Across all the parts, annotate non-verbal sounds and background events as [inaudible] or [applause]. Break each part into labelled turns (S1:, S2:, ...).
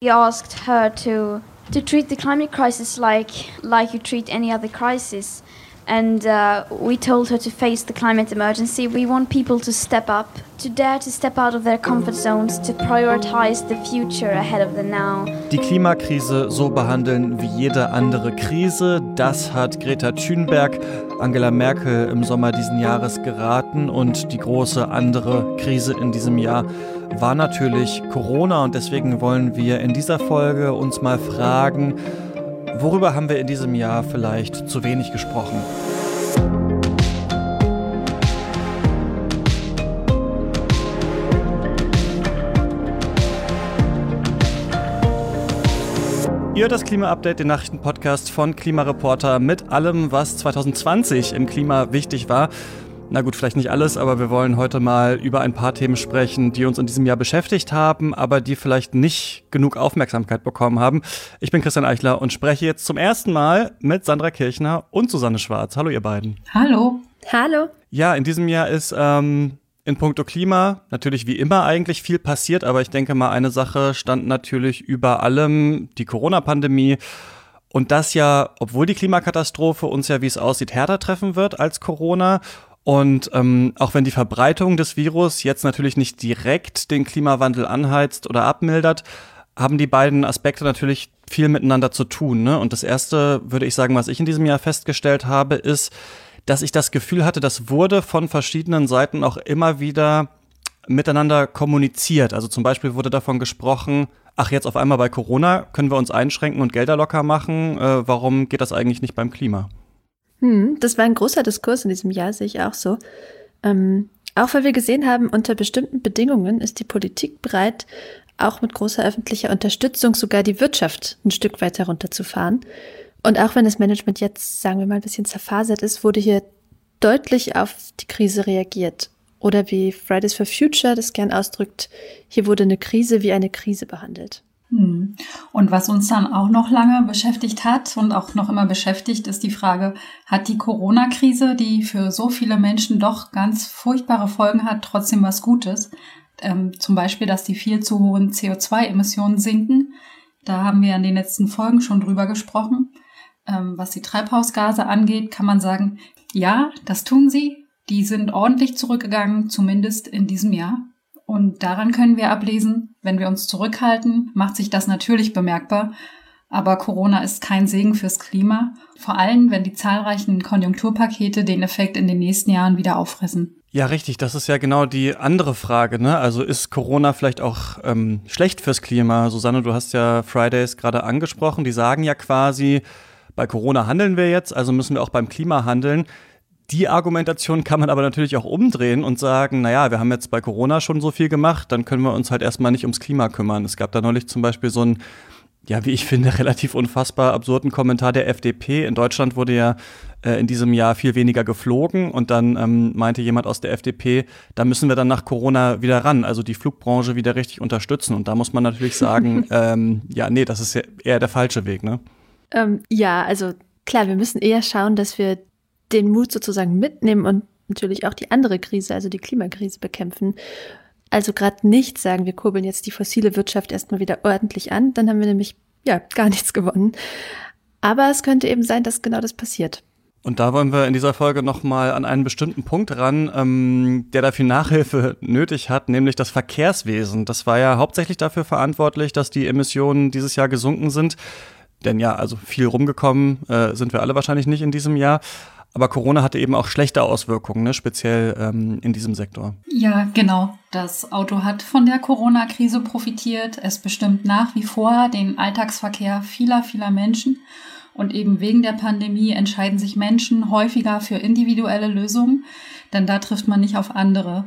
S1: We asked her to to treat the climate crisis like like you treat any other crisis. And uh, we told her to face the climate emergency. We want people to step up, to dare to step out of their comfort zones, to prioritize the future ahead of the now.
S2: Die Klimakrise so behandeln wie jede andere Krise, das hat Greta Thunberg Angela Merkel im Sommer diesen Jahres geraten und die große andere Krise in diesem Jahr war natürlich Corona und deswegen wollen wir in dieser Folge uns mal fragen, Worüber haben wir in diesem Jahr vielleicht zu wenig gesprochen? Ihr hört das Klima-Update, den Nachrichtenpodcast von Klimareporter mit allem, was 2020 im Klima wichtig war. Na gut, vielleicht nicht alles, aber wir wollen heute mal über ein paar Themen sprechen, die uns in diesem Jahr beschäftigt haben, aber die vielleicht nicht genug Aufmerksamkeit bekommen haben. Ich bin Christian Eichler und spreche jetzt zum ersten Mal mit Sandra Kirchner und Susanne Schwarz. Hallo ihr beiden.
S3: Hallo.
S4: Hallo.
S2: Ja, in diesem Jahr ist ähm, in puncto Klima natürlich wie immer eigentlich viel passiert, aber ich denke mal, eine Sache stand natürlich über allem, die Corona-Pandemie. Und das ja, obwohl die Klimakatastrophe uns ja, wie es aussieht, härter treffen wird als Corona und ähm, auch wenn die Verbreitung des Virus jetzt natürlich nicht direkt den Klimawandel anheizt oder abmildert, haben die beiden Aspekte natürlich viel miteinander zu tun. Ne? Und das Erste, würde ich sagen, was ich in diesem Jahr festgestellt habe, ist, dass ich das Gefühl hatte, das wurde von verschiedenen Seiten auch immer wieder miteinander kommuniziert. Also zum Beispiel wurde davon gesprochen, ach jetzt auf einmal bei Corona können wir uns einschränken und Gelder locker machen. Äh, warum geht das eigentlich nicht beim Klima?
S4: Hm, das war ein großer Diskurs in diesem Jahr, sehe ich auch so. Ähm, auch weil wir gesehen haben, unter bestimmten Bedingungen ist die Politik bereit, auch mit großer öffentlicher Unterstützung sogar die Wirtschaft ein Stück weiter runterzufahren. Und auch wenn das Management jetzt, sagen wir mal, ein bisschen zerfasert ist, wurde hier deutlich auf die Krise reagiert. Oder wie Fridays for Future das gern ausdrückt, hier wurde eine Krise wie eine Krise behandelt.
S3: Hm. Und was uns dann auch noch lange beschäftigt hat und auch noch immer beschäftigt, ist die Frage, hat die Corona-Krise, die für so viele Menschen doch ganz furchtbare Folgen hat, trotzdem was Gutes? Ähm, zum Beispiel, dass die viel zu hohen CO2-Emissionen sinken. Da haben wir in den letzten Folgen schon drüber gesprochen. Ähm, was die Treibhausgase angeht, kann man sagen, ja, das tun sie. Die sind ordentlich zurückgegangen, zumindest in diesem Jahr. Und daran können wir ablesen, wenn wir uns zurückhalten, macht sich das natürlich bemerkbar. Aber Corona ist kein Segen fürs Klima, vor allem wenn die zahlreichen Konjunkturpakete den Effekt in den nächsten Jahren wieder auffressen.
S2: Ja, richtig. Das ist ja genau die andere Frage. Ne? Also ist Corona vielleicht auch ähm, schlecht fürs Klima? Susanne, du hast ja Fridays gerade angesprochen. Die sagen ja quasi, bei Corona handeln wir jetzt, also müssen wir auch beim Klima handeln. Die Argumentation kann man aber natürlich auch umdrehen und sagen, naja, wir haben jetzt bei Corona schon so viel gemacht, dann können wir uns halt erstmal nicht ums Klima kümmern. Es gab da neulich zum Beispiel so ein, ja, wie ich [laughs] finde, relativ unfassbar absurden Kommentar der FDP. In Deutschland wurde ja äh, in diesem Jahr viel weniger geflogen und dann ähm, meinte jemand aus der FDP, da müssen wir dann nach Corona wieder ran, also die Flugbranche wieder richtig unterstützen. Und da muss man natürlich [laughs] sagen, ähm, ja, nee, das ist ja eher der falsche Weg, ne?
S4: Ähm, ja, also klar, wir müssen eher schauen, dass wir den Mut sozusagen mitnehmen und natürlich auch die andere Krise, also die Klimakrise bekämpfen. Also gerade nicht sagen, wir kurbeln jetzt die fossile Wirtschaft erstmal wieder ordentlich an, dann haben wir nämlich ja gar nichts gewonnen. Aber es könnte eben sein, dass genau das passiert.
S2: Und da wollen wir in dieser Folge nochmal an einen bestimmten Punkt ran, ähm, der dafür Nachhilfe nötig hat, nämlich das Verkehrswesen. Das war ja hauptsächlich dafür verantwortlich, dass die Emissionen dieses Jahr gesunken sind. Denn ja, also viel rumgekommen äh, sind wir alle wahrscheinlich nicht in diesem Jahr. Aber Corona hatte eben auch schlechte Auswirkungen, ne? speziell ähm, in diesem Sektor.
S3: Ja, genau. Das Auto hat von der Corona-Krise profitiert. Es bestimmt nach wie vor den Alltagsverkehr vieler, vieler Menschen. Und eben wegen der Pandemie entscheiden sich Menschen häufiger für individuelle Lösungen, denn da trifft man nicht auf andere.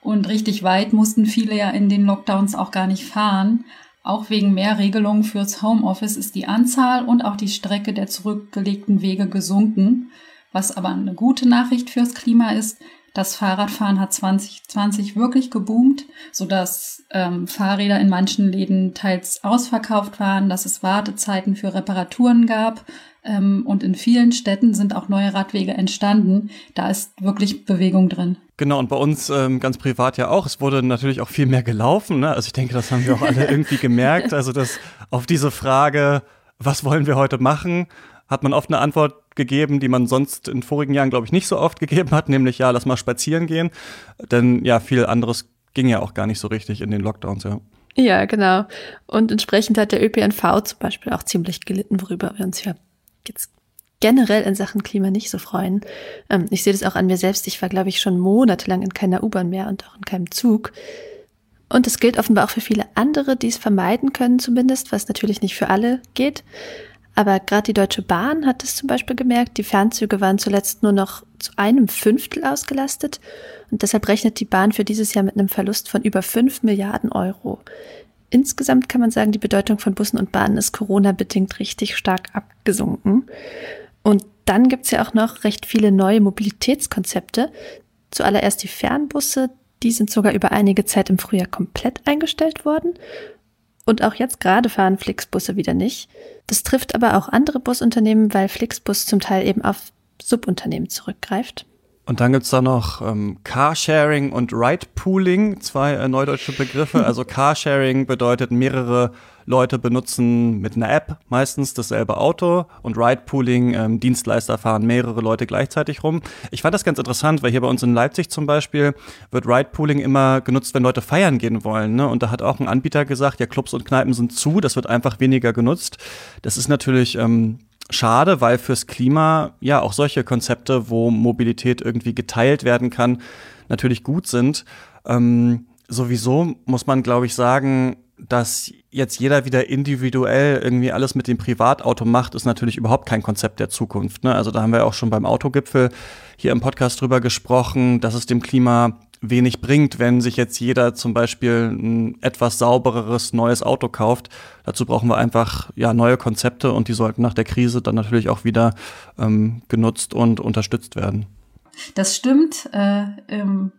S3: Und richtig weit mussten viele ja in den Lockdowns auch gar nicht fahren. Auch wegen mehr Regelungen fürs Homeoffice ist die Anzahl und auch die Strecke der zurückgelegten Wege gesunken. Was aber eine gute Nachricht fürs Klima ist, Das Fahrradfahren hat 2020 wirklich geboomt, sodass ähm, Fahrräder in manchen Läden teils ausverkauft waren, dass es Wartezeiten für Reparaturen gab. Ähm, und in vielen Städten sind auch neue Radwege entstanden. Da ist wirklich Bewegung drin.
S2: Genau, und bei uns ähm, ganz privat ja auch. Es wurde natürlich auch viel mehr gelaufen. Ne? Also ich denke, das haben wir auch alle [laughs] irgendwie gemerkt. Also dass auf diese Frage, was wollen wir heute machen, hat man oft eine Antwort gegeben, die man sonst in vorigen Jahren, glaube ich, nicht so oft gegeben hat, nämlich ja, lass mal spazieren gehen. Denn ja, viel anderes ging ja auch gar nicht so richtig in den Lockdowns, ja.
S4: Ja, genau. Und entsprechend hat der ÖPNV zum Beispiel auch ziemlich gelitten, worüber wir uns ja jetzt generell in Sachen Klima nicht so freuen. Ähm, ich sehe das auch an mir selbst. Ich war, glaube ich, schon monatelang in keiner U-Bahn mehr und auch in keinem Zug. Und es gilt offenbar auch für viele andere, die es vermeiden können zumindest, was natürlich nicht für alle geht. Aber gerade die Deutsche Bahn hat es zum Beispiel gemerkt, die Fernzüge waren zuletzt nur noch zu einem Fünftel ausgelastet und deshalb rechnet die Bahn für dieses Jahr mit einem Verlust von über fünf Milliarden Euro. Insgesamt kann man sagen, die Bedeutung von Bussen und Bahnen ist Corona-bedingt richtig stark abgesunken. Und dann gibt's ja auch noch recht viele neue Mobilitätskonzepte. Zuallererst die Fernbusse, die sind sogar über einige Zeit im Frühjahr komplett eingestellt worden. Und auch jetzt gerade fahren Flixbusse wieder nicht. Das trifft aber auch andere Busunternehmen, weil Flixbus zum Teil eben auf Subunternehmen zurückgreift.
S2: Und dann gibt's da noch ähm, Carsharing und Ride-Pooling, zwei äh, neudeutsche Begriffe. Also Carsharing bedeutet, mehrere Leute benutzen mit einer App meistens dasselbe Auto und Ride-Pooling, ähm, Dienstleister fahren mehrere Leute gleichzeitig rum. Ich fand das ganz interessant, weil hier bei uns in Leipzig zum Beispiel wird Ride-Pooling immer genutzt, wenn Leute feiern gehen wollen. Ne? Und da hat auch ein Anbieter gesagt, ja, Clubs und Kneipen sind zu, das wird einfach weniger genutzt. Das ist natürlich ähm, schade, weil fürs Klima ja auch solche Konzepte, wo Mobilität irgendwie geteilt werden kann, natürlich gut sind. Ähm, sowieso muss man, glaube ich, sagen, dass jetzt jeder wieder individuell irgendwie alles mit dem Privatauto macht, ist natürlich überhaupt kein Konzept der Zukunft. Ne? Also da haben wir auch schon beim Autogipfel hier im Podcast drüber gesprochen, dass es dem Klima wenig bringt, wenn sich jetzt jeder zum Beispiel ein etwas saubereres neues Auto kauft. Dazu brauchen wir einfach ja neue Konzepte und die sollten nach der Krise dann natürlich auch wieder ähm, genutzt und unterstützt werden.
S3: Das stimmt. Äh,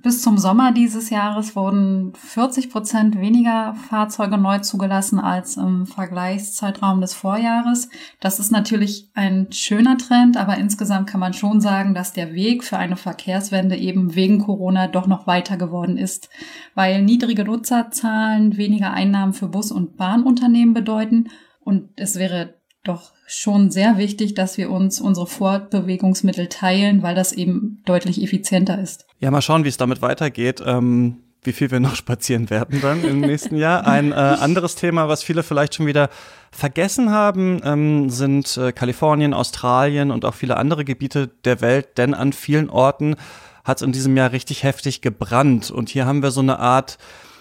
S3: bis zum Sommer dieses Jahres wurden 40 Prozent weniger Fahrzeuge neu zugelassen als im Vergleichszeitraum des Vorjahres. Das ist natürlich ein schöner Trend, aber insgesamt kann man schon sagen, dass der Weg für eine Verkehrswende eben wegen Corona doch noch weiter geworden ist, weil niedrige Nutzerzahlen weniger Einnahmen für Bus- und Bahnunternehmen bedeuten und es wäre doch schon sehr wichtig, dass wir uns unsere Fortbewegungsmittel teilen, weil das eben deutlich effizienter ist.
S2: Ja, mal schauen, wie es damit weitergeht. Ähm, wie viel wir noch [laughs] spazieren werden dann im nächsten Jahr. Ein äh, anderes Thema, was viele vielleicht schon wieder vergessen haben, ähm, sind äh, Kalifornien, Australien und auch viele andere Gebiete der Welt, denn an vielen Orten hat es in diesem Jahr richtig heftig gebrannt. Und hier haben wir so eine Art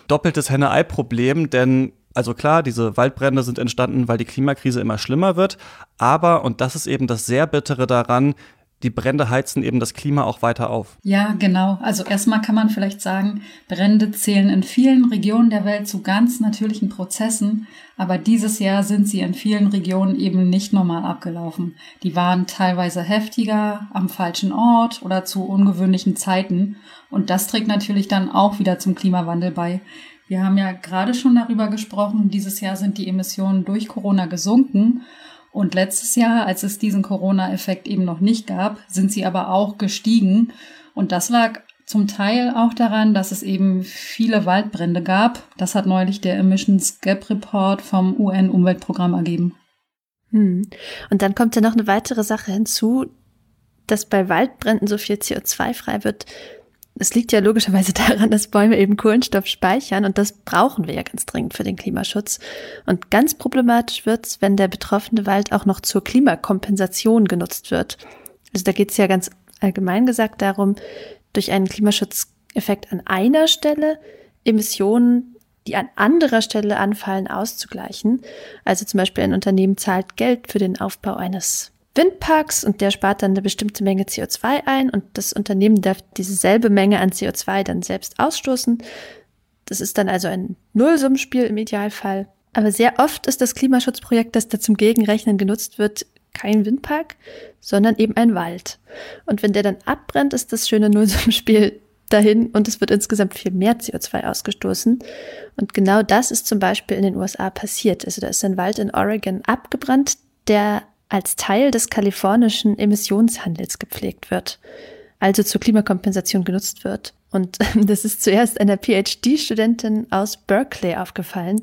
S2: doppeltes Henne-Ei-Problem, denn also klar, diese Waldbrände sind entstanden, weil die Klimakrise immer schlimmer wird. Aber, und das ist eben das sehr bittere daran, die Brände heizen eben das Klima auch weiter auf.
S3: Ja, genau. Also erstmal kann man vielleicht sagen, Brände zählen in vielen Regionen der Welt zu ganz natürlichen Prozessen, aber dieses Jahr sind sie in vielen Regionen eben nicht normal abgelaufen. Die waren teilweise heftiger, am falschen Ort oder zu ungewöhnlichen Zeiten und das trägt natürlich dann auch wieder zum Klimawandel bei. Wir haben ja gerade schon darüber gesprochen, dieses Jahr sind die Emissionen durch Corona gesunken. Und letztes Jahr, als es diesen Corona-Effekt eben noch nicht gab, sind sie aber auch gestiegen. Und das lag zum Teil auch daran, dass es eben viele Waldbrände gab. Das hat neulich der Emissions Gap Report vom UN-Umweltprogramm ergeben.
S4: Hm. Und dann kommt ja noch eine weitere Sache hinzu, dass bei Waldbränden so viel CO2 frei wird, es liegt ja logischerweise [laughs] daran, dass Bäume eben Kohlenstoff speichern und das brauchen wir ja ganz dringend für den Klimaschutz. Und ganz problematisch wird's, wenn der betroffene Wald auch noch zur Klimakompensation genutzt wird. Also da geht's ja ganz allgemein gesagt darum, durch einen Klimaschutzeffekt an einer Stelle Emissionen, die an anderer Stelle anfallen, auszugleichen. Also zum Beispiel ein Unternehmen zahlt Geld für den Aufbau eines Windparks und der spart dann eine bestimmte Menge CO2 ein und das Unternehmen darf dieselbe Menge an CO2 dann selbst ausstoßen. Das ist dann also ein Nullsummenspiel im Idealfall. Aber sehr oft ist das Klimaschutzprojekt, das da zum Gegenrechnen genutzt wird, kein Windpark, sondern eben ein Wald. Und wenn der dann abbrennt, ist das schöne Nullsummenspiel dahin und es wird insgesamt viel mehr CO2 ausgestoßen. Und genau das ist zum Beispiel in den USA passiert. Also da ist ein Wald in Oregon abgebrannt, der als Teil des kalifornischen Emissionshandels gepflegt wird, also zur Klimakompensation genutzt wird. Und [laughs] das ist zuerst einer PhD-Studentin aus Berkeley aufgefallen,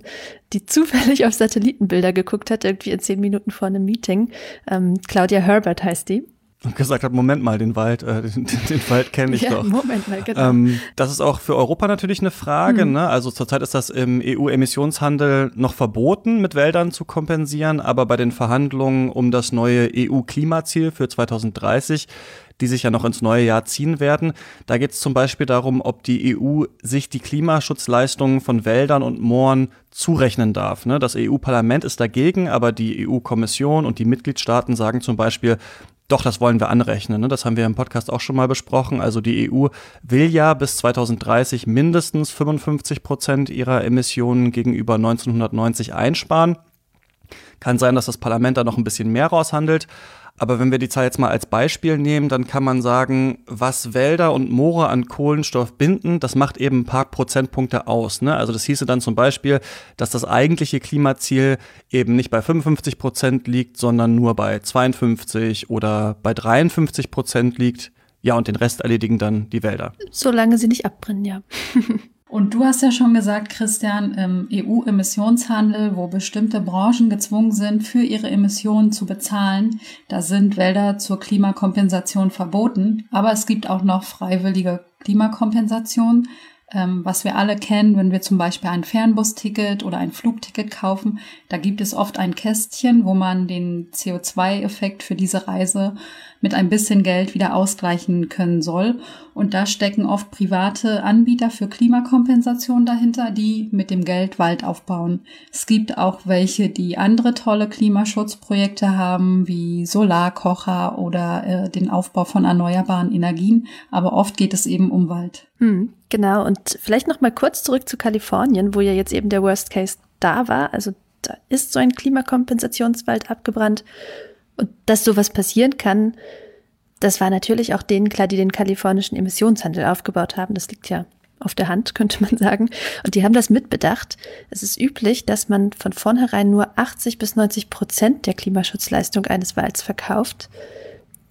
S4: die zufällig auf Satellitenbilder geguckt hat, irgendwie in zehn Minuten vor einem Meeting. Ähm, Claudia Herbert heißt die
S2: und gesagt hat, Moment mal, den Wald, äh, [laughs] den, den Wald kenne ich ja, doch.
S4: Moment mal, genau.
S2: Ähm, das ist auch für Europa natürlich eine Frage. Mhm. Ne? Also zurzeit ist das im EU-Emissionshandel noch verboten, mit Wäldern zu kompensieren, aber bei den Verhandlungen um das neue EU-Klimaziel für 2030 die sich ja noch ins neue Jahr ziehen werden. Da geht es zum Beispiel darum, ob die EU sich die Klimaschutzleistungen von Wäldern und Mooren zurechnen darf. Ne? Das EU-Parlament ist dagegen, aber die EU-Kommission und die Mitgliedstaaten sagen zum Beispiel, doch, das wollen wir anrechnen. Ne? Das haben wir im Podcast auch schon mal besprochen. Also die EU will ja bis 2030 mindestens 55 Prozent ihrer Emissionen gegenüber 1990 einsparen. Kann sein, dass das Parlament da noch ein bisschen mehr raushandelt. Aber wenn wir die Zahl jetzt mal als Beispiel nehmen, dann kann man sagen, was Wälder und Moore an Kohlenstoff binden, das macht eben ein paar Prozentpunkte aus. Ne? Also das hieße dann zum Beispiel, dass das eigentliche Klimaziel eben nicht bei 55 Prozent liegt, sondern nur bei 52 oder bei 53 Prozent liegt. Ja, und den Rest erledigen dann die Wälder.
S4: Solange sie nicht abbrennen, ja. [laughs]
S3: Und du hast ja schon gesagt, Christian, im EU-Emissionshandel, wo bestimmte Branchen gezwungen sind, für ihre Emissionen zu bezahlen, da sind Wälder zur Klimakompensation verboten. Aber es gibt auch noch freiwillige Klimakompensation ähm, was wir alle kennen, wenn wir zum Beispiel ein Fernbusticket oder ein Flugticket kaufen. Da gibt es oft ein Kästchen, wo man den CO2-Effekt für diese Reise mit ein bisschen Geld wieder ausgleichen können soll. Und da stecken oft private Anbieter für Klimakompensation dahinter, die mit dem Geld Wald aufbauen. Es gibt auch welche, die andere tolle Klimaschutzprojekte haben, wie Solarkocher oder äh, den Aufbau von erneuerbaren Energien. Aber oft geht es eben um Wald.
S4: Hm, genau. Und vielleicht noch mal kurz zurück zu Kalifornien, wo ja jetzt eben der Worst Case da war. Also da ist so ein Klimakompensationswald abgebrannt. Und dass sowas passieren kann, das war natürlich auch denen klar, die den kalifornischen Emissionshandel aufgebaut haben. Das liegt ja auf der Hand, [laughs] könnte man sagen. Und die haben das mitbedacht. Es ist üblich, dass man von vornherein nur 80 bis 90 Prozent der Klimaschutzleistung eines Walds verkauft.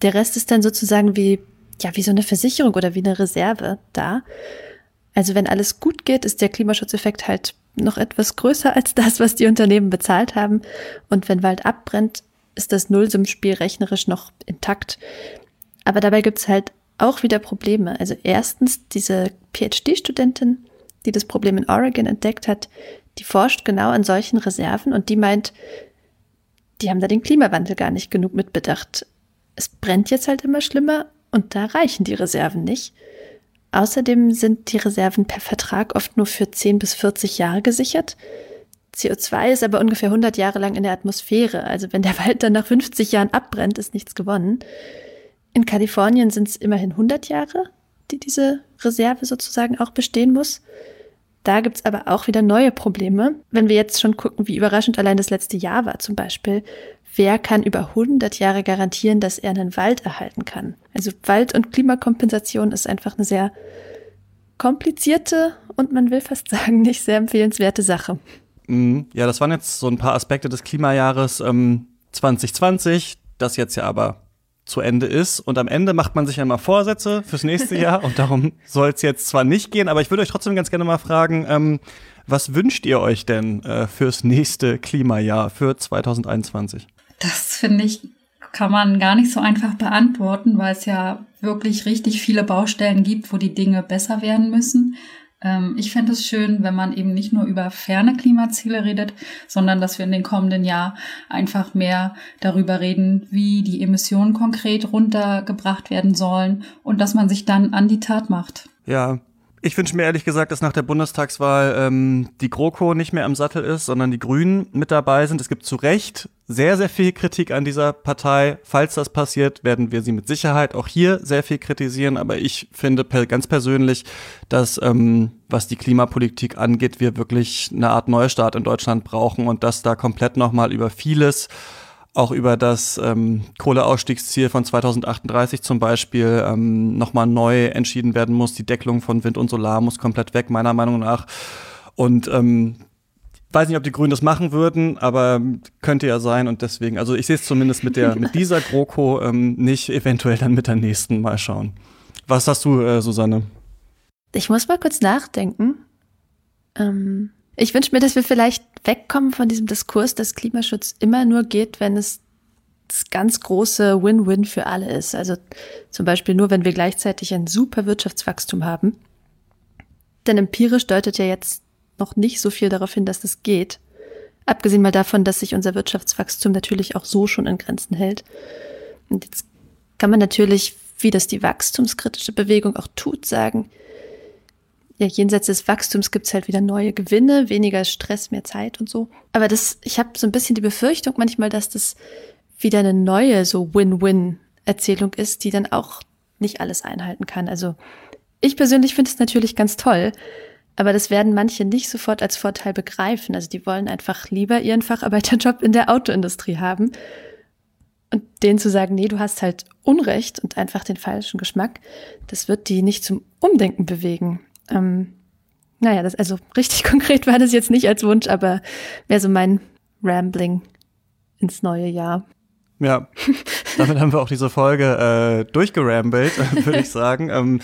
S4: Der Rest ist dann sozusagen wie, ja, wie so eine Versicherung oder wie eine Reserve da. Also wenn alles gut geht, ist der Klimaschutzeffekt halt noch etwas größer als das, was die Unternehmen bezahlt haben. Und wenn Wald abbrennt, ist das Nullsummspiel rechnerisch noch intakt. Aber dabei gibt es halt auch wieder Probleme. Also erstens diese PhD-Studentin, die das Problem in Oregon entdeckt hat, die forscht genau an solchen Reserven und die meint, die haben da den Klimawandel gar nicht genug mitbedacht. Es brennt jetzt halt immer schlimmer und da reichen die Reserven nicht. Außerdem sind die Reserven per Vertrag oft nur für 10 bis 40 Jahre gesichert. CO2 ist aber ungefähr 100 Jahre lang in der Atmosphäre. Also wenn der Wald dann nach 50 Jahren abbrennt, ist nichts gewonnen. In Kalifornien sind es immerhin 100 Jahre, die diese Reserve sozusagen auch bestehen muss. Da gibt's aber auch wieder neue Probleme. Wenn wir jetzt schon gucken, wie überraschend allein das letzte Jahr war zum Beispiel, wer kann über 100 Jahre garantieren, dass er einen Wald erhalten kann? Also Wald- und Klimakompensation ist einfach eine sehr komplizierte und man will fast sagen nicht sehr empfehlenswerte Sache.
S2: Mhm. Ja, das waren jetzt so ein paar Aspekte des Klimajahres ähm, 2020, das jetzt ja aber zu Ende ist. Und am Ende macht man sich ja mal Vorsätze fürs nächste Jahr [laughs] und darum soll es jetzt zwar nicht gehen, aber ich würde euch trotzdem ganz gerne mal fragen, ähm, was wünscht ihr euch denn äh, fürs nächste Klimajahr, für 2021?
S3: Das finde ich, kann man gar nicht so einfach beantworten, weil es ja wirklich richtig viele Baustellen gibt, wo die Dinge besser werden müssen. Ähm, ich fände es schön, wenn man eben nicht nur über ferne Klimaziele redet, sondern dass wir in den kommenden Jahr einfach mehr darüber reden, wie die Emissionen konkret runtergebracht werden sollen und dass man sich dann an die Tat macht.
S2: Ja, ich wünsche mir ehrlich gesagt, dass nach der Bundestagswahl ähm, die GroKo nicht mehr am Sattel ist, sondern die Grünen mit dabei sind. Es gibt zu Recht sehr, sehr viel Kritik an dieser Partei. Falls das passiert, werden wir sie mit Sicherheit auch hier sehr viel kritisieren. Aber ich finde per ganz persönlich, dass ähm, was die Klimapolitik angeht, wir wirklich eine Art Neustart in Deutschland brauchen und dass da komplett nochmal über vieles auch über das ähm, Kohleausstiegsziel von 2038 zum Beispiel ähm, nochmal neu entschieden werden muss. Die Deckelung von Wind und Solar muss komplett weg, meiner Meinung nach. Und ähm, weiß nicht, ob die Grünen das machen würden, aber könnte ja sein und deswegen, also ich sehe es zumindest mit der mit dieser GroKo ähm, nicht, eventuell dann mit der nächsten mal schauen. Was hast du, äh, Susanne?
S4: Ich muss mal kurz nachdenken. Ähm, ich wünsche mir, dass wir vielleicht wegkommen von diesem Diskurs, dass Klimaschutz immer nur geht, wenn es das ganz große Win-Win für alle ist. Also zum Beispiel nur, wenn wir gleichzeitig ein super Wirtschaftswachstum haben. Denn empirisch deutet ja jetzt noch nicht so viel darauf hin, dass das geht. Abgesehen mal davon, dass sich unser Wirtschaftswachstum natürlich auch so schon in Grenzen hält. Und jetzt kann man natürlich, wie das die wachstumskritische Bewegung auch tut, sagen, ja, jenseits des Wachstums gibt's halt wieder neue Gewinne, weniger Stress, mehr Zeit und so. Aber das, ich habe so ein bisschen die Befürchtung manchmal, dass das wieder eine neue so Win-Win-Erzählung ist, die dann auch nicht alles einhalten kann. Also ich persönlich finde es natürlich ganz toll, aber das werden manche nicht sofort als Vorteil begreifen. Also die wollen einfach lieber ihren Facharbeiterjob in der Autoindustrie haben. Und denen zu sagen, nee, du hast halt Unrecht und einfach den falschen Geschmack, das wird die nicht zum Umdenken bewegen. Ähm, naja, das, also richtig [laughs] konkret war das jetzt nicht als Wunsch, aber wäre so mein Rambling ins neue Jahr.
S2: Ja, damit haben wir auch diese Folge äh, durchgerambelt, [laughs] würde ich sagen. Ähm,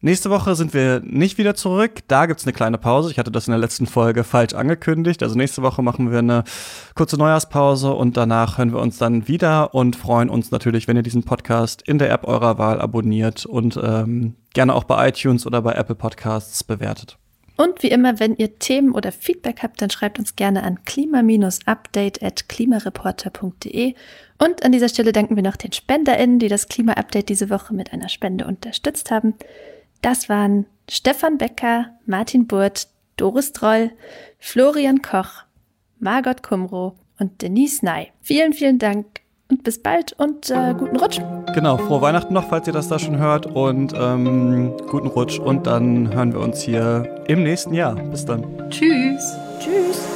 S2: nächste Woche sind wir nicht wieder zurück. Da gibt's eine kleine Pause. Ich hatte das in der letzten Folge falsch angekündigt. Also nächste Woche machen wir eine kurze Neujahrspause und danach hören wir uns dann wieder und freuen uns natürlich, wenn ihr diesen Podcast in der App eurer Wahl abonniert und ähm, gerne auch bei iTunes oder bei Apple Podcasts bewertet.
S4: Und wie immer, wenn ihr Themen oder Feedback habt, dann schreibt uns gerne an klima-update at klimareporter.de. Und an dieser Stelle danken wir noch den SpenderInnen, die das Klima-Update diese Woche mit einer Spende unterstützt haben. Das waren Stefan Becker, Martin Burt, Doris Droll, Florian Koch, Margot Kumro und Denise Ney. Vielen, vielen Dank und bis bald und äh, guten Rutsch.
S2: Genau, frohe Weihnachten noch, falls ihr das da schon hört und ähm, guten Rutsch und dann hören wir uns hier im nächsten Jahr. Bis dann.
S3: Tschüss.
S4: Tschüss.